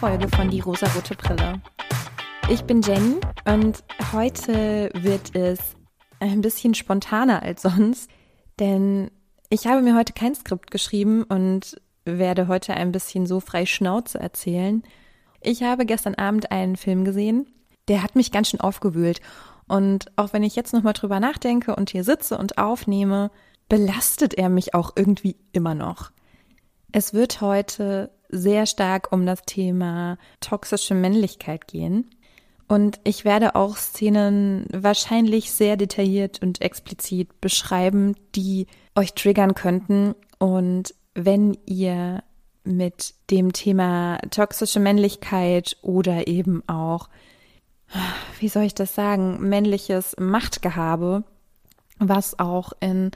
Folge von Die rosarote Brille. Ich bin Jenny und heute wird es ein bisschen spontaner als sonst, denn ich habe mir heute kein Skript geschrieben und werde heute ein bisschen so frei Schnauze erzählen. Ich habe gestern Abend einen Film gesehen, der hat mich ganz schön aufgewühlt und auch wenn ich jetzt nochmal drüber nachdenke und hier sitze und aufnehme, belastet er mich auch irgendwie immer noch. Es wird heute sehr stark um das Thema toxische Männlichkeit gehen. Und ich werde auch Szenen wahrscheinlich sehr detailliert und explizit beschreiben, die euch triggern könnten. Und wenn ihr mit dem Thema toxische Männlichkeit oder eben auch, wie soll ich das sagen, männliches Machtgehabe, was auch in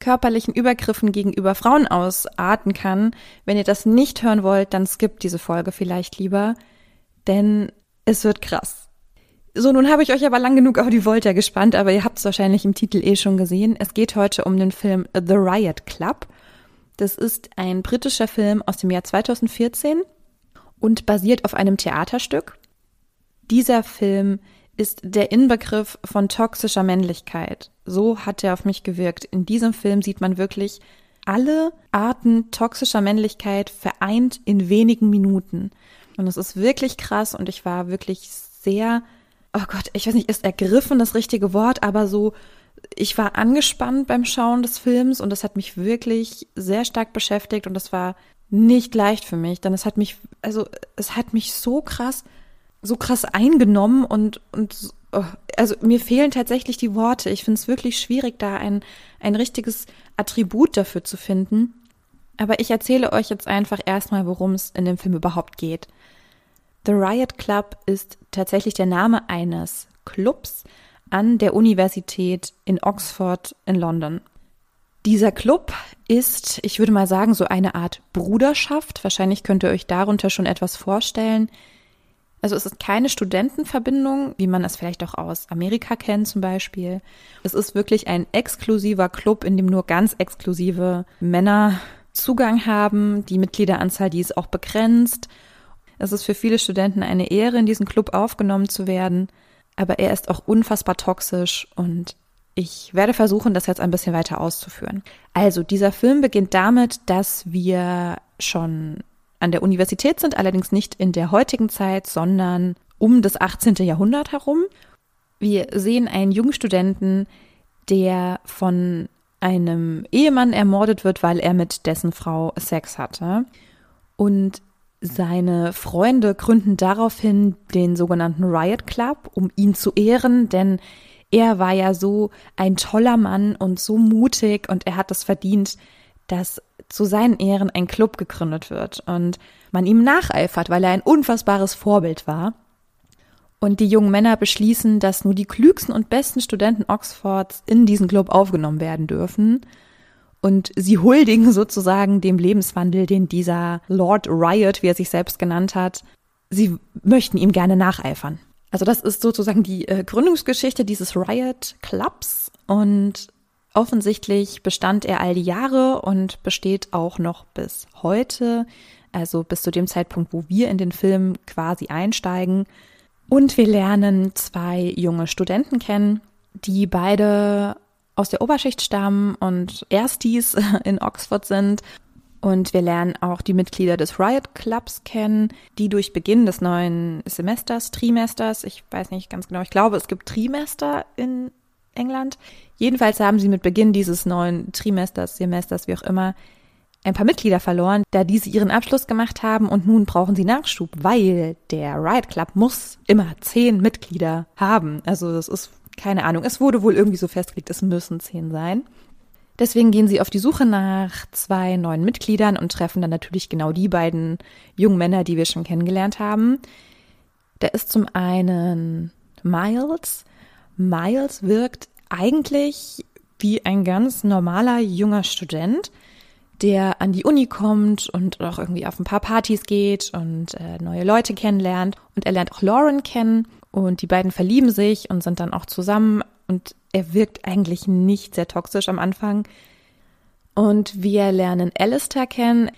körperlichen Übergriffen gegenüber Frauen ausarten kann. Wenn ihr das nicht hören wollt, dann skippt diese Folge vielleicht lieber, denn es wird krass. So, nun habe ich euch aber lang genug auf die Volta gespannt, aber ihr habt es wahrscheinlich im Titel eh schon gesehen. Es geht heute um den Film The Riot Club. Das ist ein britischer Film aus dem Jahr 2014 und basiert auf einem Theaterstück. Dieser Film ist der Inbegriff von toxischer Männlichkeit. So hat er auf mich gewirkt. In diesem Film sieht man wirklich alle Arten toxischer Männlichkeit vereint in wenigen Minuten. Und es ist wirklich krass und ich war wirklich sehr, oh Gott, ich weiß nicht, ist ergriffen das richtige Wort, aber so, ich war angespannt beim Schauen des Films und das hat mich wirklich sehr stark beschäftigt und das war nicht leicht für mich, denn es hat mich, also es hat mich so krass so krass eingenommen und, und oh, also mir fehlen tatsächlich die Worte. Ich finde es wirklich schwierig, da ein, ein richtiges Attribut dafür zu finden. Aber ich erzähle euch jetzt einfach erstmal, worum es in dem Film überhaupt geht. The Riot Club ist tatsächlich der Name eines Clubs an der Universität in Oxford in London. Dieser Club ist, ich würde mal sagen, so eine Art Bruderschaft. Wahrscheinlich könnt ihr euch darunter schon etwas vorstellen. Also es ist keine Studentenverbindung, wie man es vielleicht auch aus Amerika kennt zum Beispiel. Es ist wirklich ein exklusiver Club, in dem nur ganz exklusive Männer Zugang haben. Die Mitgliederanzahl, die ist auch begrenzt. Es ist für viele Studenten eine Ehre, in diesen Club aufgenommen zu werden. Aber er ist auch unfassbar toxisch und ich werde versuchen, das jetzt ein bisschen weiter auszuführen. Also, dieser Film beginnt damit, dass wir schon an der Universität sind, allerdings nicht in der heutigen Zeit, sondern um das 18. Jahrhundert herum. Wir sehen einen jungen Studenten, der von einem Ehemann ermordet wird, weil er mit dessen Frau Sex hatte. Und seine Freunde gründen daraufhin den sogenannten Riot Club, um ihn zu ehren, denn er war ja so ein toller Mann und so mutig und er hat es verdient, dass zu seinen Ehren ein Club gegründet wird und man ihm nacheifert, weil er ein unfassbares Vorbild war. Und die jungen Männer beschließen, dass nur die klügsten und besten Studenten Oxfords in diesen Club aufgenommen werden dürfen. Und sie huldigen sozusagen dem Lebenswandel, den dieser Lord Riot, wie er sich selbst genannt hat, sie möchten ihm gerne nacheifern. Also das ist sozusagen die äh, Gründungsgeschichte dieses Riot Clubs und Offensichtlich bestand er all die Jahre und besteht auch noch bis heute, also bis zu dem Zeitpunkt, wo wir in den Film quasi einsteigen. Und wir lernen zwei junge Studenten kennen, die beide aus der Oberschicht stammen und Erstis in Oxford sind. Und wir lernen auch die Mitglieder des Riot Clubs kennen, die durch Beginn des neuen Semesters, Trimesters, ich weiß nicht ganz genau, ich glaube, es gibt Trimester in England. Jedenfalls haben sie mit Beginn dieses neuen Trimesters, Semesters, wie auch immer, ein paar Mitglieder verloren, da diese ihren Abschluss gemacht haben und nun brauchen sie Nachschub, weil der Riot Club muss immer zehn Mitglieder haben. Also das ist keine Ahnung. Es wurde wohl irgendwie so festgelegt, es müssen zehn sein. Deswegen gehen sie auf die Suche nach zwei neuen Mitgliedern und treffen dann natürlich genau die beiden jungen Männer, die wir schon kennengelernt haben. Da ist zum einen Miles, Miles wirkt eigentlich wie ein ganz normaler junger Student, der an die Uni kommt und auch irgendwie auf ein paar Partys geht und äh, neue Leute kennenlernt. Und er lernt auch Lauren kennen und die beiden verlieben sich und sind dann auch zusammen. Und er wirkt eigentlich nicht sehr toxisch am Anfang. Und wir lernen Alistair kennen.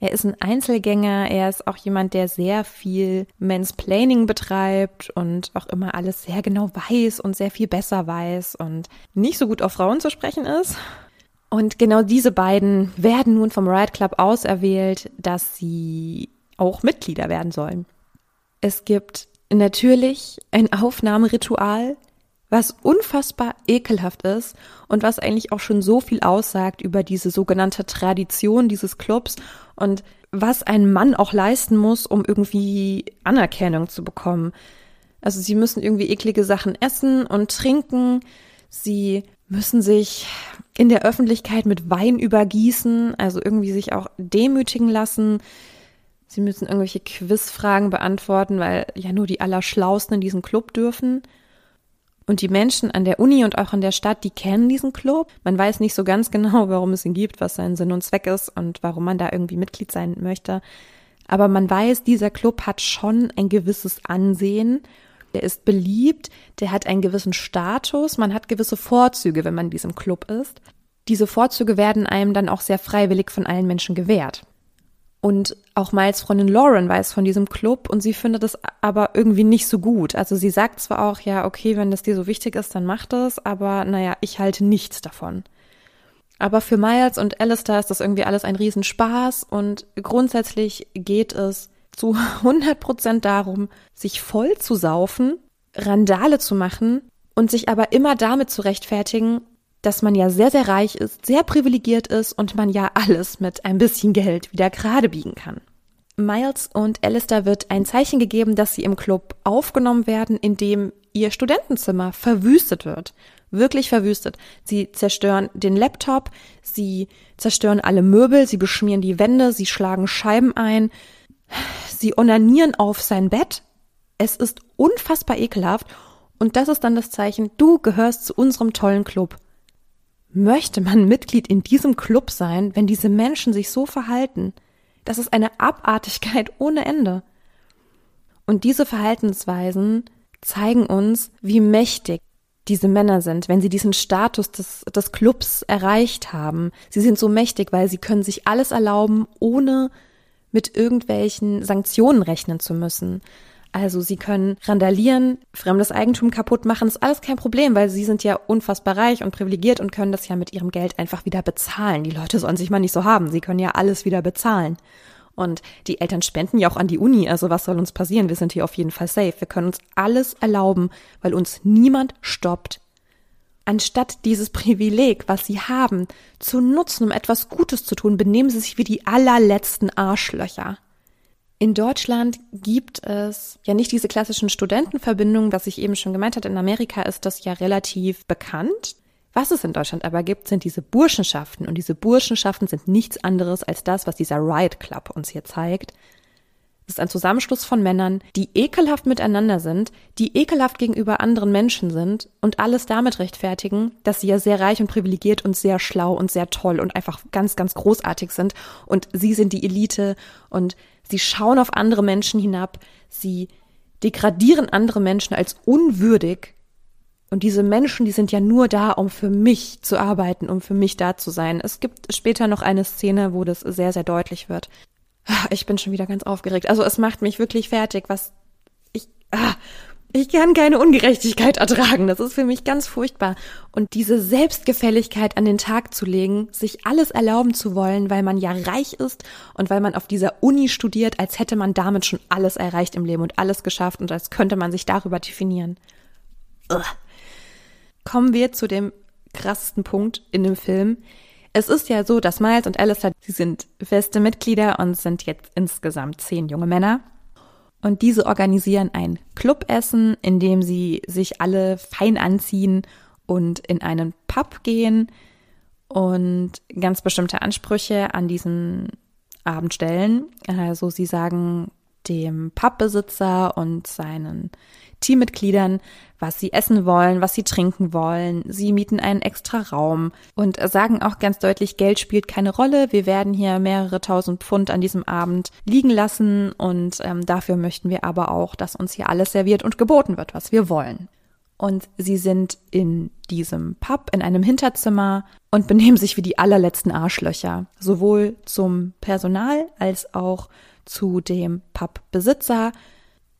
Er ist ein Einzelgänger, er ist auch jemand, der sehr viel Mansplaining betreibt und auch immer alles sehr genau weiß und sehr viel besser weiß und nicht so gut auf Frauen zu sprechen ist. Und genau diese beiden werden nun vom Riot Club auserwählt, dass sie auch Mitglieder werden sollen. Es gibt natürlich ein Aufnahmeritual, was unfassbar ekelhaft ist und was eigentlich auch schon so viel aussagt über diese sogenannte Tradition dieses Clubs und was ein Mann auch leisten muss, um irgendwie Anerkennung zu bekommen. Also sie müssen irgendwie eklige Sachen essen und trinken, sie müssen sich in der Öffentlichkeit mit Wein übergießen, also irgendwie sich auch demütigen lassen. Sie müssen irgendwelche Quizfragen beantworten, weil ja nur die Allerschlausten in diesen Club dürfen. Und die Menschen an der Uni und auch in der Stadt, die kennen diesen Club. Man weiß nicht so ganz genau, warum es ihn gibt, was sein Sinn und Zweck ist und warum man da irgendwie Mitglied sein möchte. Aber man weiß, dieser Club hat schon ein gewisses Ansehen. Der ist beliebt, der hat einen gewissen Status, man hat gewisse Vorzüge, wenn man in diesem Club ist. Diese Vorzüge werden einem dann auch sehr freiwillig von allen Menschen gewährt. Und auch Miles Freundin Lauren weiß von diesem Club und sie findet es aber irgendwie nicht so gut. Also sie sagt zwar auch, ja, okay, wenn das dir so wichtig ist, dann mach das, aber naja, ich halte nichts davon. Aber für Miles und Alistair ist das irgendwie alles ein Riesenspaß und grundsätzlich geht es zu 100 Prozent darum, sich voll zu saufen, Randale zu machen und sich aber immer damit zu rechtfertigen, dass man ja sehr, sehr reich ist, sehr privilegiert ist und man ja alles mit ein bisschen Geld wieder gerade biegen kann. Miles und Alistair wird ein Zeichen gegeben, dass sie im Club aufgenommen werden, indem ihr Studentenzimmer verwüstet wird. Wirklich verwüstet. Sie zerstören den Laptop, sie zerstören alle Möbel, sie beschmieren die Wände, sie schlagen Scheiben ein, sie onanieren auf sein Bett. Es ist unfassbar ekelhaft und das ist dann das Zeichen, du gehörst zu unserem tollen Club. Möchte man Mitglied in diesem Club sein, wenn diese Menschen sich so verhalten? Das ist eine Abartigkeit ohne Ende. Und diese Verhaltensweisen zeigen uns, wie mächtig diese Männer sind, wenn sie diesen Status des, des Clubs erreicht haben. Sie sind so mächtig, weil sie können sich alles erlauben, ohne mit irgendwelchen Sanktionen rechnen zu müssen. Also sie können randalieren, fremdes Eigentum kaputt machen, ist alles kein Problem, weil sie sind ja unfassbar reich und privilegiert und können das ja mit ihrem Geld einfach wieder bezahlen. Die Leute sollen sich mal nicht so haben, sie können ja alles wieder bezahlen. Und die Eltern spenden ja auch an die Uni, also was soll uns passieren? Wir sind hier auf jeden Fall safe. Wir können uns alles erlauben, weil uns niemand stoppt. Anstatt dieses Privileg, was sie haben, zu nutzen, um etwas Gutes zu tun, benehmen sie sich wie die allerletzten Arschlöcher. In Deutschland gibt es ja nicht diese klassischen Studentenverbindungen, was ich eben schon gemeint hatte. In Amerika ist das ja relativ bekannt. Was es in Deutschland aber gibt, sind diese Burschenschaften. Und diese Burschenschaften sind nichts anderes als das, was dieser Riot Club uns hier zeigt. Es ist ein Zusammenschluss von Männern, die ekelhaft miteinander sind, die ekelhaft gegenüber anderen Menschen sind und alles damit rechtfertigen, dass sie ja sehr reich und privilegiert und sehr schlau und sehr toll und einfach ganz, ganz großartig sind. Und sie sind die Elite und Sie schauen auf andere Menschen hinab, sie degradieren andere Menschen als unwürdig. Und diese Menschen, die sind ja nur da, um für mich zu arbeiten, um für mich da zu sein. Es gibt später noch eine Szene, wo das sehr, sehr deutlich wird. Ah, ich bin schon wieder ganz aufgeregt. Also es macht mich wirklich fertig, was ich, ah, ich kann keine Ungerechtigkeit ertragen. Das ist für mich ganz furchtbar. Und diese Selbstgefälligkeit an den Tag zu legen, sich alles erlauben zu wollen, weil man ja reich ist und weil man auf dieser Uni studiert, als hätte man damit schon alles erreicht im Leben und alles geschafft und als könnte man sich darüber definieren. Ugh. Kommen wir zu dem krassesten Punkt in dem Film. Es ist ja so, dass Miles und Alistair, sie sind feste Mitglieder und sind jetzt insgesamt zehn junge Männer. Und diese organisieren ein Clubessen, in dem sie sich alle fein anziehen und in einen Pub gehen und ganz bestimmte Ansprüche an diesen Abend stellen. Also sie sagen dem Pubbesitzer und seinen Teammitgliedern, was sie essen wollen, was sie trinken wollen. Sie mieten einen extra Raum und sagen auch ganz deutlich, Geld spielt keine Rolle. Wir werden hier mehrere tausend Pfund an diesem Abend liegen lassen und ähm, dafür möchten wir aber auch, dass uns hier alles serviert und geboten wird, was wir wollen. Und sie sind in diesem Pub in einem Hinterzimmer und benehmen sich wie die allerletzten Arschlöcher, sowohl zum Personal als auch zu dem Pubbesitzer.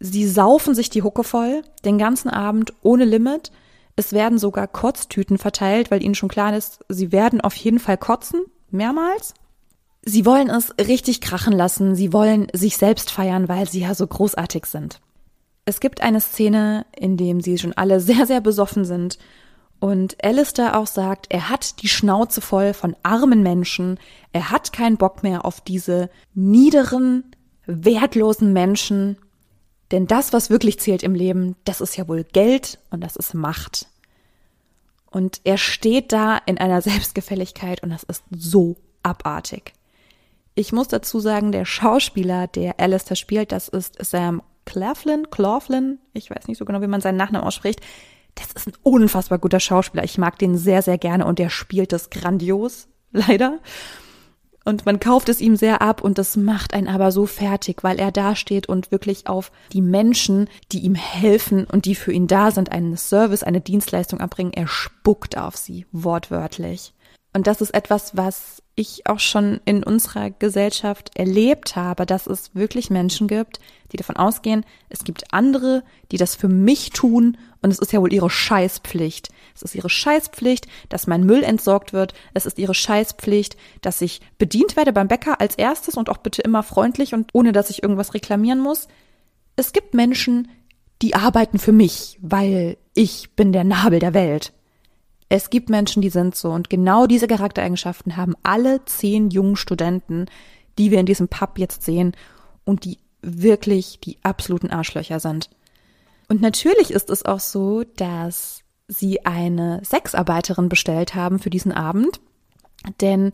Sie saufen sich die Hucke voll, den ganzen Abend ohne Limit. Es werden sogar Kotztüten verteilt, weil ihnen schon klar ist, sie werden auf jeden Fall kotzen, mehrmals. Sie wollen es richtig krachen lassen, sie wollen sich selbst feiern, weil sie ja so großartig sind. Es gibt eine Szene, in dem sie schon alle sehr, sehr besoffen sind und Alistair auch sagt, er hat die Schnauze voll von armen Menschen, er hat keinen Bock mehr auf diese niederen, wertlosen Menschen, denn das, was wirklich zählt im Leben, das ist ja wohl Geld und das ist Macht. Und er steht da in einer Selbstgefälligkeit und das ist so abartig. Ich muss dazu sagen, der Schauspieler, der Alistair spielt, das ist Sam Claflin, Claflin, ich weiß nicht so genau, wie man seinen Nachnamen ausspricht das ist ein unfassbar guter Schauspieler. Ich mag den sehr, sehr gerne und der spielt das grandios, leider. Und man kauft es ihm sehr ab und das macht einen aber so fertig, weil er da steht und wirklich auf die Menschen, die ihm helfen und die für ihn da sind, einen Service, eine Dienstleistung erbringen. Er spuckt auf sie, wortwörtlich. Und das ist etwas, was ich auch schon in unserer Gesellschaft erlebt habe, dass es wirklich Menschen gibt, die davon ausgehen, es gibt andere, die das für mich tun und es ist ja wohl ihre Scheißpflicht. Es ist ihre Scheißpflicht, dass mein Müll entsorgt wird. Es ist ihre Scheißpflicht, dass ich bedient werde beim Bäcker als erstes und auch bitte immer freundlich und ohne dass ich irgendwas reklamieren muss. Es gibt Menschen, die arbeiten für mich, weil ich bin der Nabel der Welt. Es gibt Menschen, die sind so und genau diese Charaktereigenschaften haben alle zehn jungen Studenten, die wir in diesem Pub jetzt sehen und die wirklich die absoluten Arschlöcher sind. Und natürlich ist es auch so, dass sie eine Sexarbeiterin bestellt haben für diesen Abend, denn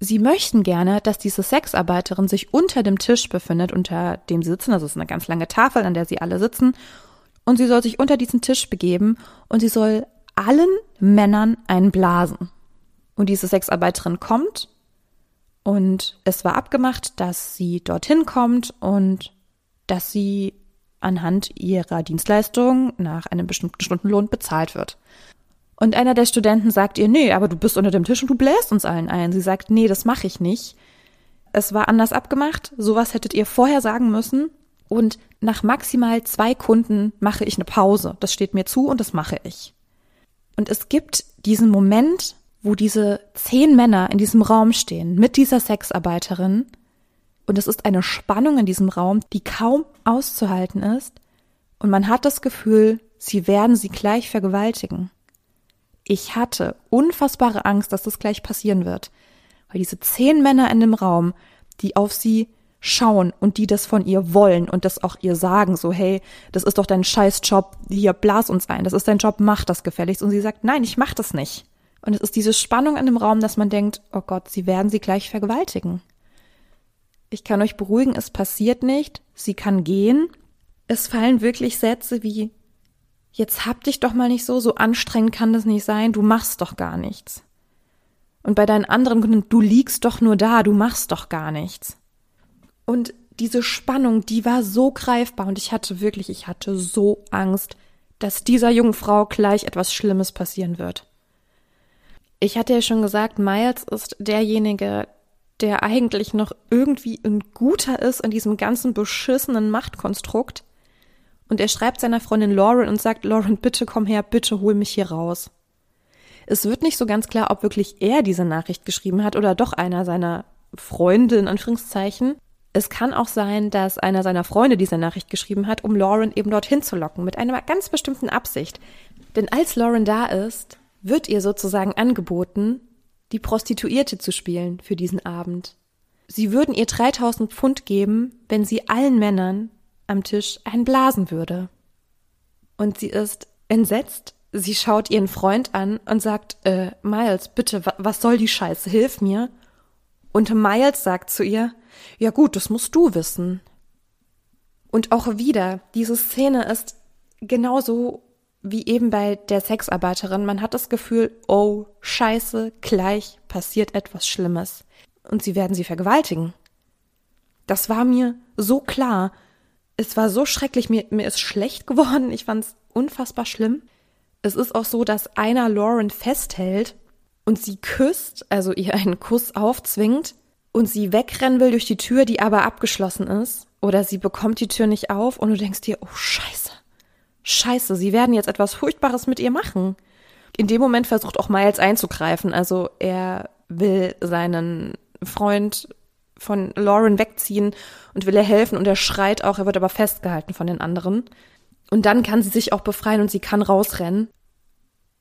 sie möchten gerne, dass diese Sexarbeiterin sich unter dem Tisch befindet, unter dem sie sitzen. Das ist eine ganz lange Tafel, an der sie alle sitzen. Und sie soll sich unter diesen Tisch begeben und sie soll allen Männern einen blasen. Und diese Sexarbeiterin kommt und es war abgemacht, dass sie dorthin kommt und dass sie anhand ihrer Dienstleistung nach einem bestimmten Stundenlohn bezahlt wird. Und einer der Studenten sagt ihr, nee, aber du bist unter dem Tisch und du bläst uns allen ein. Sie sagt, nee, das mache ich nicht. Es war anders abgemacht, sowas hättet ihr vorher sagen müssen. Und nach maximal zwei Kunden mache ich eine Pause. Das steht mir zu und das mache ich. Und es gibt diesen Moment, wo diese zehn Männer in diesem Raum stehen mit dieser Sexarbeiterin und es ist eine Spannung in diesem Raum, die kaum auszuhalten ist und man hat das Gefühl, sie werden sie gleich vergewaltigen. Ich hatte unfassbare Angst, dass das gleich passieren wird, weil diese zehn Männer in dem Raum, die auf sie schauen und die das von ihr wollen und das auch ihr sagen, so hey, das ist doch dein Scheißjob, hier blas uns ein, das ist dein Job, mach das gefälligst. Und sie sagt, nein, ich mach das nicht. Und es ist diese Spannung in dem Raum, dass man denkt, oh Gott, sie werden sie gleich vergewaltigen. Ich kann euch beruhigen, es passiert nicht, sie kann gehen. Es fallen wirklich Sätze wie, jetzt hab dich doch mal nicht so, so anstrengend kann das nicht sein, du machst doch gar nichts. Und bei deinen anderen Kunden, du liegst doch nur da, du machst doch gar nichts. Und diese Spannung, die war so greifbar und ich hatte wirklich, ich hatte so Angst, dass dieser jungen Frau gleich etwas Schlimmes passieren wird. Ich hatte ja schon gesagt, Miles ist derjenige, der eigentlich noch irgendwie ein guter ist in diesem ganzen beschissenen Machtkonstrukt. Und er schreibt seiner Freundin Lauren und sagt, Lauren, bitte komm her, bitte hol mich hier raus. Es wird nicht so ganz klar, ob wirklich er diese Nachricht geschrieben hat oder doch einer seiner Freunde in Anführungszeichen. Es kann auch sein, dass einer seiner Freunde diese Nachricht geschrieben hat, um Lauren eben dorthin zu locken, mit einer ganz bestimmten Absicht. Denn als Lauren da ist, wird ihr sozusagen angeboten, die Prostituierte zu spielen für diesen Abend. Sie würden ihr 3000 Pfund geben, wenn sie allen Männern am Tisch einblasen würde. Und sie ist entsetzt. Sie schaut ihren Freund an und sagt, äh, Miles, bitte, was soll die Scheiße? Hilf mir. Und Miles sagt zu ihr, ja gut, das musst du wissen. Und auch wieder, diese Szene ist genauso wie eben bei der Sexarbeiterin. Man hat das Gefühl, oh, scheiße, gleich passiert etwas Schlimmes. Und sie werden sie vergewaltigen. Das war mir so klar. Es war so schrecklich, mir, mir ist schlecht geworden. Ich fand es unfassbar schlimm. Es ist auch so, dass einer Lauren festhält und sie küsst, also ihr einen Kuss aufzwingt und sie wegrennen will durch die Tür, die aber abgeschlossen ist, oder sie bekommt die Tür nicht auf und du denkst dir, oh Scheiße, Scheiße, sie werden jetzt etwas Furchtbares mit ihr machen. In dem Moment versucht auch Miles einzugreifen, also er will seinen Freund von Lauren wegziehen und will ihr helfen und er schreit auch, er wird aber festgehalten von den anderen. Und dann kann sie sich auch befreien und sie kann rausrennen.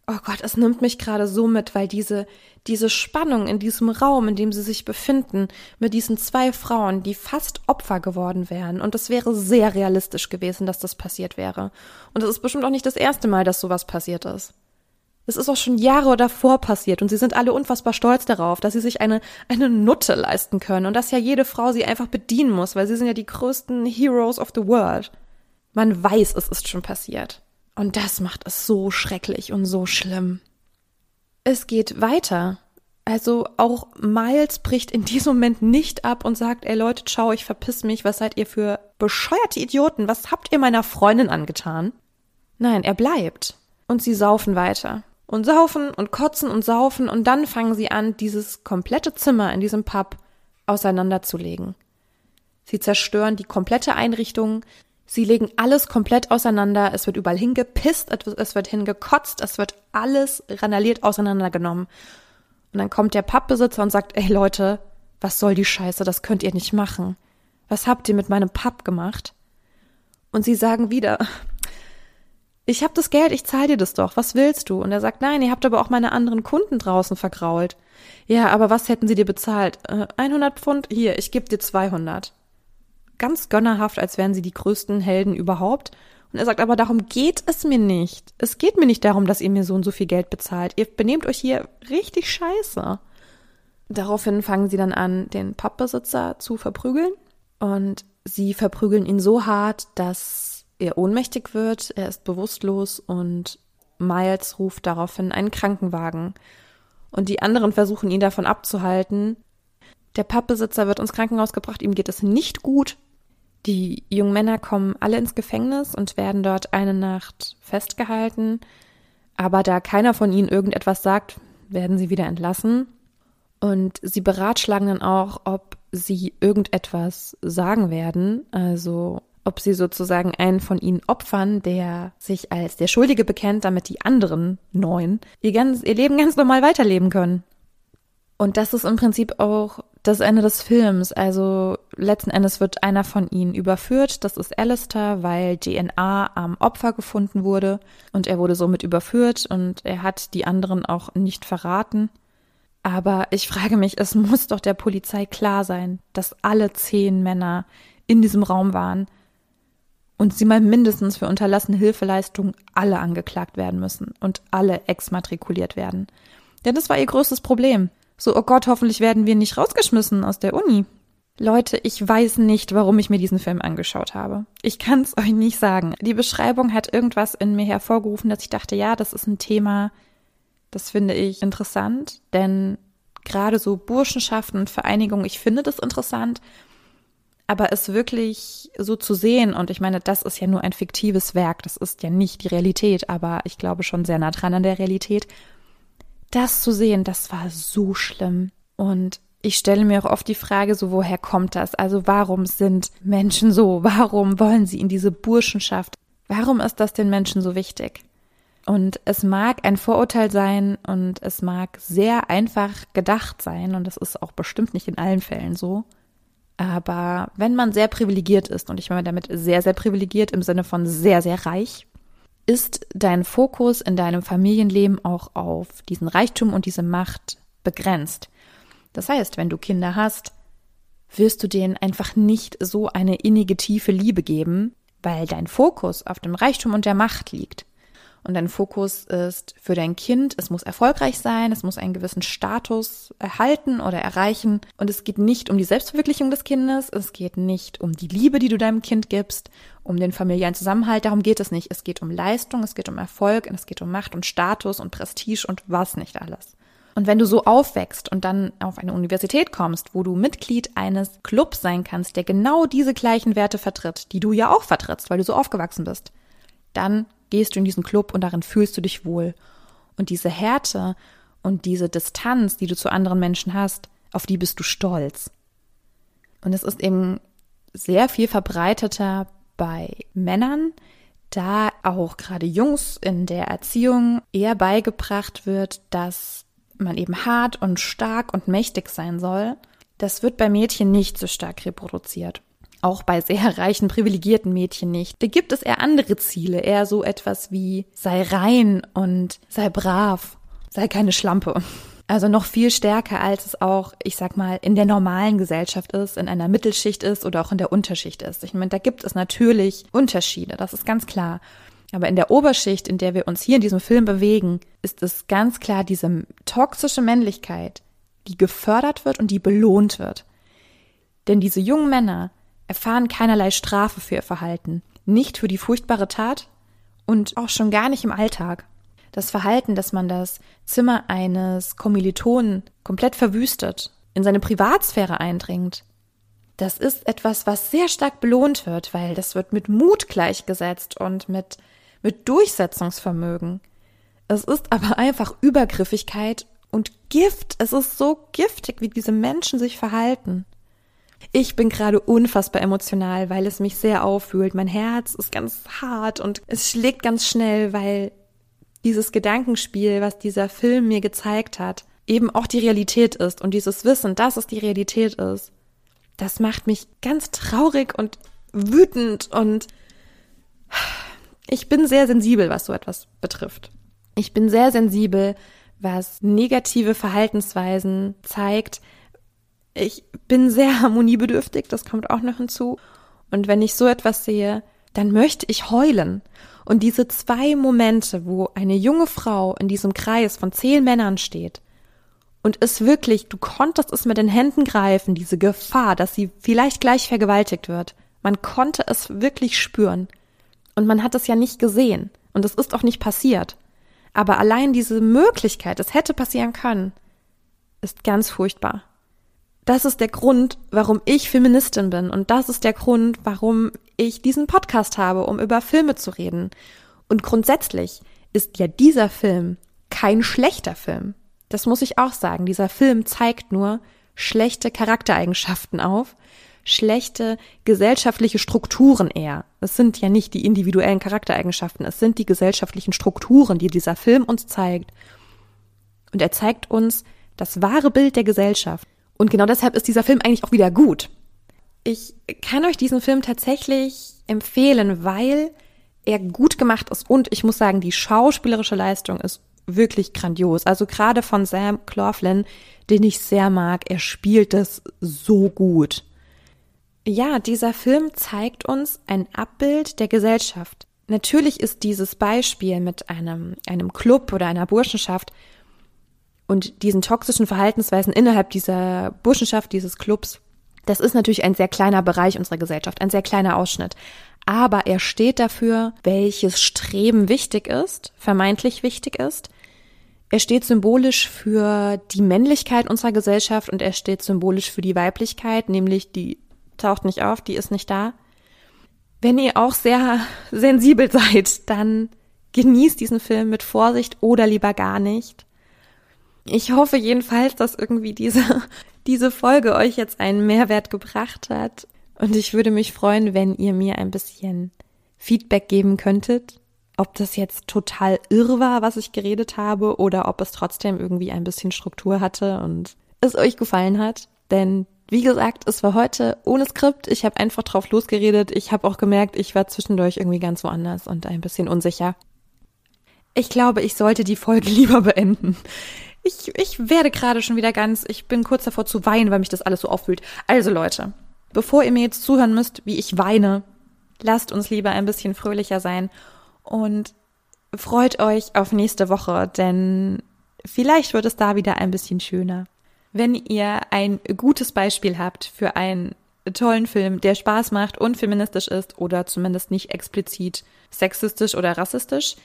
Oh Gott, es nimmt mich gerade so mit, weil diese, diese Spannung in diesem Raum, in dem sie sich befinden, mit diesen zwei Frauen, die fast Opfer geworden wären. Und es wäre sehr realistisch gewesen, dass das passiert wäre. Und es ist bestimmt auch nicht das erste Mal, dass sowas passiert ist. Es ist auch schon Jahre davor passiert und sie sind alle unfassbar stolz darauf, dass sie sich eine, eine Nutte leisten können und dass ja jede Frau sie einfach bedienen muss, weil sie sind ja die größten Heroes of the world. Man weiß, es ist schon passiert. Und das macht es so schrecklich und so schlimm. Es geht weiter. Also auch Miles bricht in diesem Moment nicht ab und sagt, ey Leute, ciao, ich verpiss mich, was seid ihr für bescheuerte Idioten, was habt ihr meiner Freundin angetan? Nein, er bleibt. Und sie saufen weiter und saufen und kotzen und saufen und dann fangen sie an, dieses komplette Zimmer in diesem Pub auseinanderzulegen. Sie zerstören die komplette Einrichtung, sie legen alles komplett auseinander, es wird überall hingepisst, es wird hingekotzt, es wird alles randaliert auseinandergenommen. Und dann kommt der Pappbesitzer und sagt, ey Leute, was soll die Scheiße, das könnt ihr nicht machen. Was habt ihr mit meinem Pub gemacht? Und sie sagen wieder, ich habe das Geld, ich zahle dir das doch, was willst du? Und er sagt, nein, ihr habt aber auch meine anderen Kunden draußen vergrault. Ja, aber was hätten sie dir bezahlt? Äh, 100 Pfund? Hier, ich gebe dir 200. Ganz gönnerhaft, als wären sie die größten Helden überhaupt. Und er sagt, aber darum geht es mir nicht. Es geht mir nicht darum, dass ihr mir so und so viel Geld bezahlt. Ihr benehmt euch hier richtig scheiße. Daraufhin fangen sie dann an, den Pappbesitzer zu verprügeln. Und sie verprügeln ihn so hart, dass er ohnmächtig wird, er ist bewusstlos und Miles ruft daraufhin einen Krankenwagen. Und die anderen versuchen ihn davon abzuhalten. Der Pappbesitzer wird ins Krankenhaus gebracht, ihm geht es nicht gut. Die jungen Männer kommen alle ins Gefängnis und werden dort eine Nacht festgehalten. Aber da keiner von ihnen irgendetwas sagt, werden sie wieder entlassen. Und sie beratschlagen dann auch, ob sie irgendetwas sagen werden. Also ob sie sozusagen einen von ihnen opfern, der sich als der Schuldige bekennt, damit die anderen neun ihr, ganz, ihr Leben ganz normal weiterleben können. Und das ist im Prinzip auch das Ende des Films. Also letzten Endes wird einer von ihnen überführt. Das ist Alistair, weil DNA am Opfer gefunden wurde und er wurde somit überführt und er hat die anderen auch nicht verraten. Aber ich frage mich, es muss doch der Polizei klar sein, dass alle zehn Männer in diesem Raum waren und sie mal mindestens für unterlassene Hilfeleistung alle angeklagt werden müssen und alle exmatrikuliert werden. Denn das war ihr größtes Problem. So, oh Gott, hoffentlich werden wir nicht rausgeschmissen aus der Uni. Leute, ich weiß nicht, warum ich mir diesen Film angeschaut habe. Ich kann es euch nicht sagen. Die Beschreibung hat irgendwas in mir hervorgerufen, dass ich dachte, ja, das ist ein Thema, das finde ich interessant, denn gerade so Burschenschaften und Vereinigungen, ich finde das interessant aber es wirklich so zu sehen, und ich meine, das ist ja nur ein fiktives Werk, das ist ja nicht die Realität, aber ich glaube schon sehr nah dran an der Realität. Das zu sehen, das war so schlimm. Und ich stelle mir auch oft die Frage, so woher kommt das? Also warum sind Menschen so? Warum wollen sie in diese Burschenschaft? Warum ist das den Menschen so wichtig? Und es mag ein Vorurteil sein und es mag sehr einfach gedacht sein und das ist auch bestimmt nicht in allen Fällen so. Aber wenn man sehr privilegiert ist, und ich meine damit sehr, sehr privilegiert im Sinne von sehr, sehr reich, ist dein Fokus in deinem Familienleben auch auf diesen Reichtum und diese Macht begrenzt. Das heißt, wenn du Kinder hast, wirst du denen einfach nicht so eine innige tiefe Liebe geben, weil dein Fokus auf dem Reichtum und der Macht liegt und dein Fokus ist für dein Kind, es muss erfolgreich sein, es muss einen gewissen Status erhalten oder erreichen und es geht nicht um die Selbstverwirklichung des Kindes, es geht nicht um die Liebe, die du deinem Kind gibst, um den familiären Zusammenhalt, darum geht es nicht. Es geht um Leistung, es geht um Erfolg und es geht um Macht und Status und Prestige und was nicht alles. Und wenn du so aufwächst und dann auf eine Universität kommst, wo du Mitglied eines Clubs sein kannst, der genau diese gleichen Werte vertritt, die du ja auch vertrittst, weil du so aufgewachsen bist, dann gehst du in diesen Club und darin fühlst du dich wohl. Und diese Härte Und diese Distanz, die du zu anderen Menschen hast, auf die bist du stolz. Und es ist eben sehr viel verbreiteter bei Männern, da auch gerade Jungs in der Erziehung eher beigebracht wird, dass man eben hart und stark und mächtig sein soll. Das wird bei Mädchen nicht so stark reproduziert. Auch bei sehr reichen, privilegierten Mädchen nicht. Da gibt es eher andere Ziele, eher so etwas wie sei rein und sei brav, sei keine Schlampe. Also noch viel stärker, als es auch, ich sag mal, in der normalen Gesellschaft ist, in einer Mittelschicht ist oder auch in der Unterschicht ist. Ich meine, da gibt es natürlich Unterschiede, das ist ganz klar. Aber in der Oberschicht, in der wir uns hier in diesem Film bewegen, ist es ganz klar diese toxische Männlichkeit, die gefördert wird und die belohnt wird. Denn diese jungen Männer erfahren keinerlei Strafe für ihr Verhalten, nicht für die furchtbare Tat und auch schon gar nicht im Alltag das Verhalten, dass man das Zimmer eines Kommilitonen komplett verwüstet, in seine Privatsphäre eindringt, das ist etwas, was sehr stark belohnt wird, weil das wird mit Mut gleichgesetzt und mit, mit Durchsetzungsvermögen. Es ist aber einfach Übergriffigkeit und Gift. Es ist so giftig, wie diese Menschen sich verhalten. Ich bin gerade unfassbar emotional, weil es mich sehr auffühlt. Mein Herz ist ganz hart und es schlägt ganz schnell, weil dieses Gedankenspiel, was dieser Film mir gezeigt hat, eben auch die Realität ist und dieses Wissen, dass es die Realität ist, das macht mich ganz traurig und wütend und ich bin sehr sensibel, was so etwas betrifft. Ich bin sehr sensibel, was negative Verhaltensweisen zeigt. Ich bin sehr harmoniebedürftig, das kommt auch noch hinzu. Und wenn ich so etwas sehe, dann möchte ich heulen. Und diese zwei Momente, wo eine junge Frau in diesem Kreis von zehn Männern steht und es wirklich, du konntest es mit den Händen greifen, diese Gefahr, dass sie vielleicht gleich vergewaltigt wird. Man konnte es wirklich spüren. Und man hat es ja nicht gesehen. Und es ist auch nicht passiert. Aber allein diese Möglichkeit, es hätte passieren können, ist ganz furchtbar. Das ist der Grund, warum ich Feministin bin. Und das ist der Grund, warum ich diesen Podcast habe, um über Filme zu reden. Und grundsätzlich ist ja dieser Film kein schlechter Film. Das muss ich auch sagen. Dieser Film zeigt nur schlechte Charaktereigenschaften auf, schlechte gesellschaftliche Strukturen eher. Es sind ja nicht die individuellen Charaktereigenschaften, es sind die gesellschaftlichen Strukturen, die dieser Film uns zeigt. Und er zeigt uns das wahre Bild der Gesellschaft. Und genau deshalb ist dieser Film eigentlich auch wieder gut. Ich kann euch diesen Film tatsächlich empfehlen, weil er gut gemacht ist und ich muss sagen, die schauspielerische Leistung ist wirklich grandios. Also gerade von Sam Claflin, den ich sehr mag, er spielt das so gut. Ja, dieser Film zeigt uns ein Abbild der Gesellschaft. Natürlich ist dieses Beispiel mit einem, einem Club oder einer Burschenschaft und diesen toxischen Verhaltensweisen innerhalb dieser Burschenschaft, dieses Clubs das ist natürlich ein sehr kleiner Bereich unserer Gesellschaft, ein sehr kleiner Ausschnitt. Aber er steht dafür, welches Streben wichtig ist, vermeintlich wichtig ist. Er steht symbolisch für die Männlichkeit unserer Gesellschaft und er steht symbolisch für die Weiblichkeit, nämlich die taucht nicht auf, die ist nicht da. Wenn ihr auch sehr sensibel seid, dann genießt diesen Film mit Vorsicht oder lieber gar nicht. Ich hoffe jedenfalls, dass irgendwie diese, diese Folge euch jetzt einen Mehrwert gebracht hat. Und ich würde mich freuen, wenn ihr mir ein bisschen Feedback geben könntet, ob das jetzt total irr war, was ich geredet habe, oder ob es trotzdem irgendwie ein bisschen Struktur hatte und es euch gefallen hat. Denn wie gesagt, es war heute ohne Skript. Ich habe einfach drauf losgeredet. Ich habe auch gemerkt, ich war zwischendurch irgendwie ganz woanders und ein bisschen unsicher. Ich glaube, ich sollte die Folge lieber beenden. Ich, ich werde gerade schon wieder ganz, ich bin kurz davor zu weinen, weil mich das alles so auffühlt. Also Leute, bevor ihr mir jetzt zuhören müsst, wie ich weine, lasst uns lieber ein bisschen fröhlicher sein und freut euch auf nächste Woche, denn vielleicht wird es da wieder ein bisschen schöner. Wenn ihr ein gutes Beispiel habt für einen tollen Film, der Spaß macht und feministisch ist oder zumindest nicht explizit sexistisch oder rassistisch,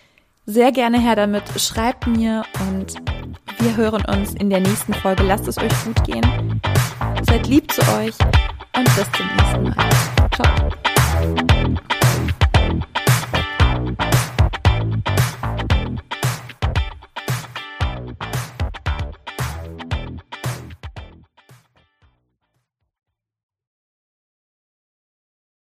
sehr gerne her damit. Schreibt mir und wir hören uns in der nächsten Folge. Lasst es euch gut gehen. Seid lieb zu euch und bis zum nächsten Mal. Ciao.